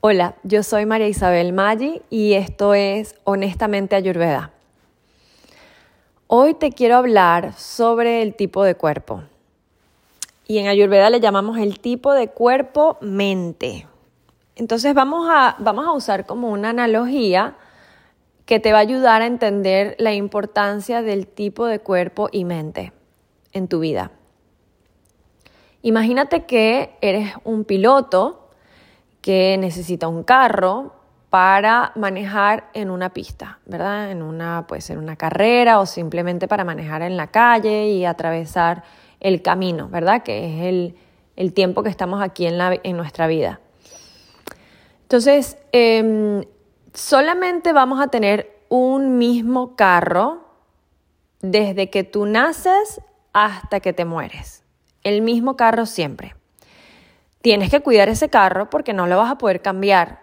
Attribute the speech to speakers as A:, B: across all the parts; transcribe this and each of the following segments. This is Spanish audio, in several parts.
A: Hola, yo soy María Isabel Maggi y esto es Honestamente Ayurveda. Hoy te quiero hablar sobre el tipo de cuerpo. Y en Ayurveda le llamamos el tipo de cuerpo-mente. Entonces vamos a, vamos a usar como una analogía que te va a ayudar a entender la importancia del tipo de cuerpo y mente en tu vida. Imagínate que eres un piloto que necesita un carro para manejar en una pista, ¿verdad? En una, puede ser una carrera o simplemente para manejar en la calle y atravesar el camino, ¿verdad? Que es el, tiempo que estamos aquí en, la, en nuestra vida. Entonces, em, solamente vamos a tener un mismo carro desde que tú naces hasta que te mueres. El mismo carro siempre tienes que cuidar ese carro porque no lo vas a poder cambiar.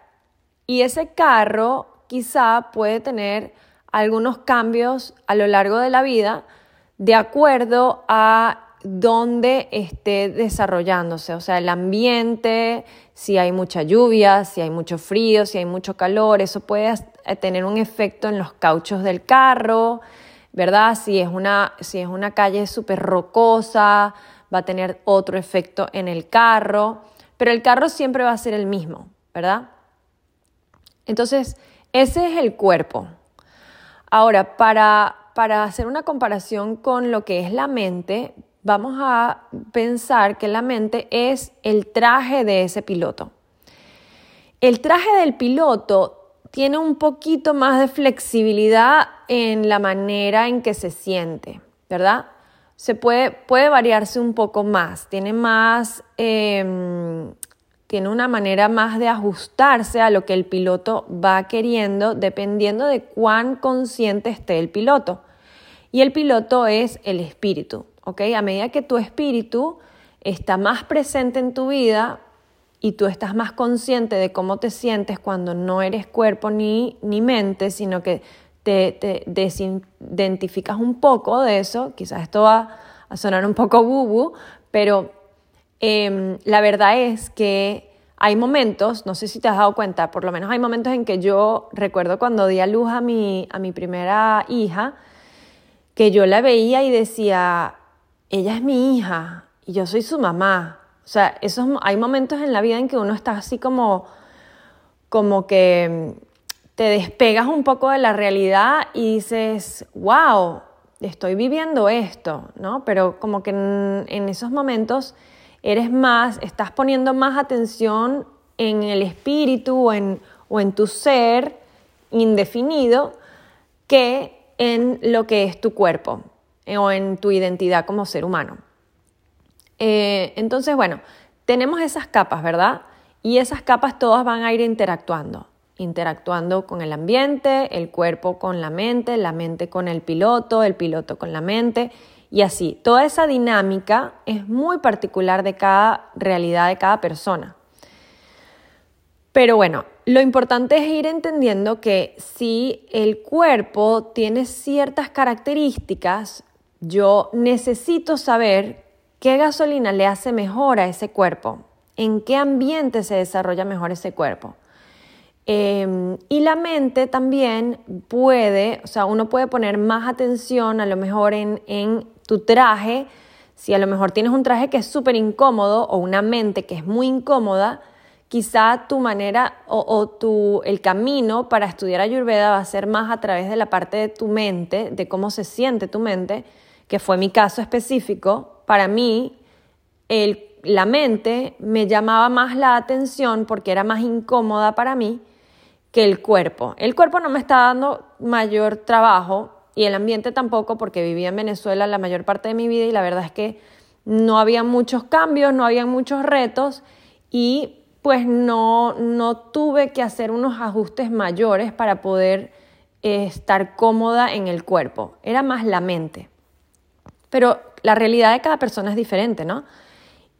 A: Y ese carro quizá puede tener algunos cambios a lo largo de la vida de acuerdo a dónde esté desarrollándose, o sea, el ambiente, si hay mucha lluvia, si hay mucho frío, si hay mucho calor, eso puede tener un efecto en los cauchos del carro, ¿verdad? Si es una, si es una calle súper rocosa, va a tener otro efecto en el carro, pero el carro siempre va a ser el mismo, ¿verdad? Entonces, ese es el cuerpo. Ahora, para, para hacer una comparación con lo que es la mente, vamos a pensar que la mente es el traje de ese piloto. El traje del piloto tiene un poquito más de flexibilidad en la manera en que se siente, ¿verdad? Se puede, puede variarse un poco más, tiene más, em, tiene una manera más de ajustarse a lo que el piloto va queriendo dependiendo de cuán consciente esté el piloto. Y el piloto es el espíritu, ¿ok? A medida que tu espíritu está más presente en tu vida y tú estás más consciente de cómo te sientes cuando no eres cuerpo ni, ni mente, sino que te, desidentificas un poco de eso, quizás esto va a sonar un poco bubu, pero em, la verdad es que hay momentos, no sé si te has dado cuenta, por lo menos hay momentos en que yo recuerdo cuando di a luz a mi, a mi primera hija, que yo la veía y decía, ella es mi hija y yo soy su mamá. O sea, esos, hay momentos en la vida en que uno está así como, como que te despegas un poco de la realidad y dices, wow, estoy viviendo esto, ¿no? Pero como que en, esos momentos eres más, estás poniendo más atención en el espíritu o en, o en tu ser indefinido que en lo que es tu cuerpo eh, o en tu identidad como ser humano. Eh, entonces, bueno, tenemos esas capas, ¿verdad? Y esas capas todas van a ir interactuando interactuando con el ambiente, el cuerpo con la mente, la mente con el piloto, el piloto con la mente y así. Toda esa dinámica es muy particular de cada realidad de cada persona. Pero bueno, lo importante es ir entendiendo que si el cuerpo tiene ciertas características, yo necesito saber qué gasolina le hace mejor a ese cuerpo, en qué ambiente se desarrolla mejor ese cuerpo. Em, y la mente también puede, o sea, uno puede poner más atención a lo mejor en, en tu traje. Si a lo mejor tienes un traje que es súper incómodo o una mente que es muy incómoda, quizá tu manera o, o tu, el camino para estudiar Ayurveda va a ser más a través de la parte de tu mente, de cómo se siente tu mente, que fue mi caso específico. Para mí, el, la mente me llamaba más la atención porque era más incómoda para mí que el cuerpo. El cuerpo no me está dando mayor trabajo y el ambiente tampoco porque vivía en Venezuela la mayor parte de mi vida y la verdad es que no había muchos cambios, no había muchos retos y pues no, no tuve que hacer unos ajustes mayores para poder eh, estar cómoda en el cuerpo. Era más la mente. Pero la realidad de cada persona es diferente, ¿no?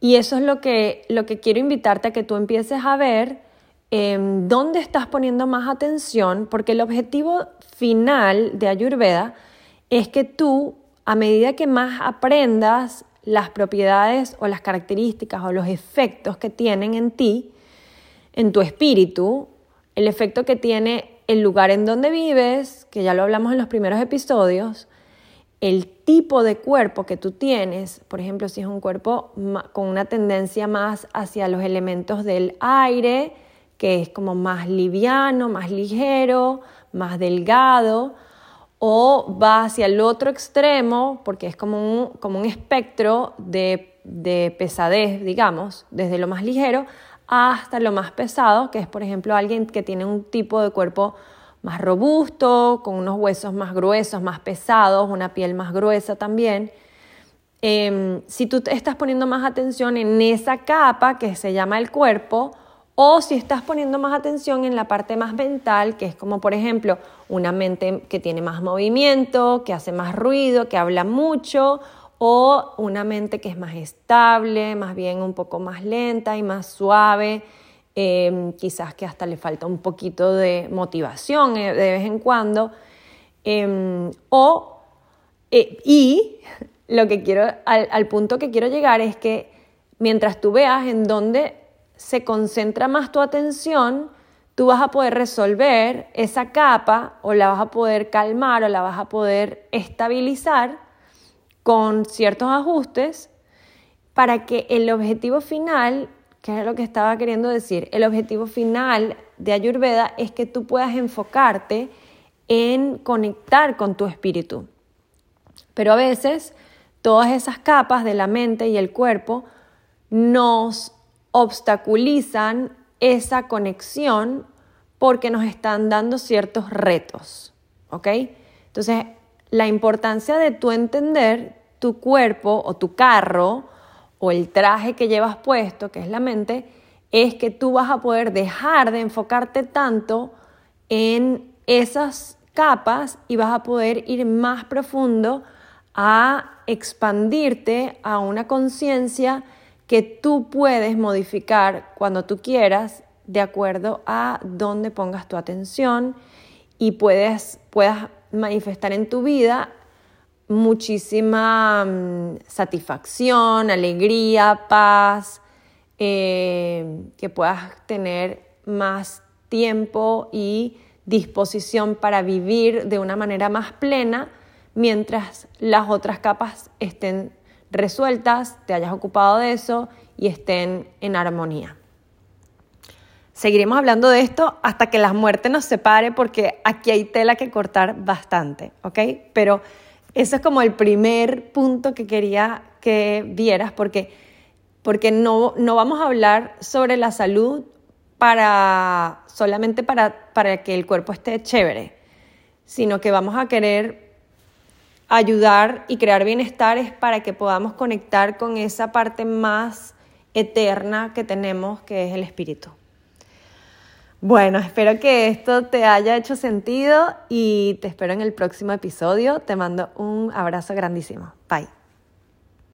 A: Y eso es lo que, lo que quiero invitarte a que tú empieces a ver Em, dónde estás poniendo más atención, porque el objetivo final de Ayurveda es que tú, a medida que más aprendas las propiedades o las características o los efectos que tienen en ti, en tu espíritu, el efecto que tiene el lugar en donde vives, que ya lo hablamos en los primeros episodios, el tipo de cuerpo que tú tienes, por ejemplo, si es un cuerpo con una tendencia más hacia los elementos del aire, que es como más liviano, más ligero, más delgado, o va hacia el otro extremo, porque es como un, como un espectro de, de pesadez, digamos, desde lo más ligero hasta lo más pesado, que es por ejemplo alguien que tiene un tipo de cuerpo más robusto, con unos huesos más gruesos, más pesados, una piel más gruesa también. Em, si tú estás poniendo más atención en esa capa que se llama el cuerpo, o si estás poniendo más atención en la parte más mental, que es como por ejemplo una mente que tiene más movimiento, que hace más ruido, que habla mucho, o una mente que es más estable, más bien un poco más lenta y más suave, em, quizás que hasta le falta un poquito de motivación eh, de vez en cuando, em, o, eh, y lo que quiero, al punto que quiero llegar es que mientras tú veas en dónde se concentra más tu atención, tú vas a poder resolver esa capa o la vas a poder calmar o la vas a poder estabilizar con ciertos ajustes para que el objetivo final, que es lo que estaba queriendo decir, el objetivo final de Ayurveda es que tú puedas enfocarte en conectar con tu espíritu. Pero a veces todas esas capas de la mente y el cuerpo nos obstaculizan esa conexión porque nos están dando ciertos retos, ¿ok? Entonces, la importancia de tú entender tu cuerpo o tu carro o el traje que llevas puesto, que es la mente, es que tú vas a poder dejar de enfocarte tanto en esas capas y vas a poder ir más profundo a expandirte a una conciencia que tú puedes modificar cuando tú quieras de acuerdo a dónde pongas tu atención y puedes, puedas manifestar en tu vida muchísima mm, satisfacción, alegría, paz, eh, que puedas tener más tiempo y disposición para vivir de una manera más plena mientras las otras capas estén resueltas, te hayas ocupado de eso y estén en armonía. Seguiremos hablando de esto hasta que la muerte nos separe porque aquí hay tela que cortar bastante, ¿ok? Pero eso es como el primer punto que quería que vieras porque, porque no, no vamos a hablar sobre la salud para, solamente para, para que el cuerpo esté chévere, sino que vamos a querer ayudar y crear bienestares para que podamos conectar con esa parte más eterna que tenemos, que es el espíritu. Bueno, espero que esto te haya hecho sentido y te espero en el próximo episodio. Te mando un abrazo grandísimo. Bye.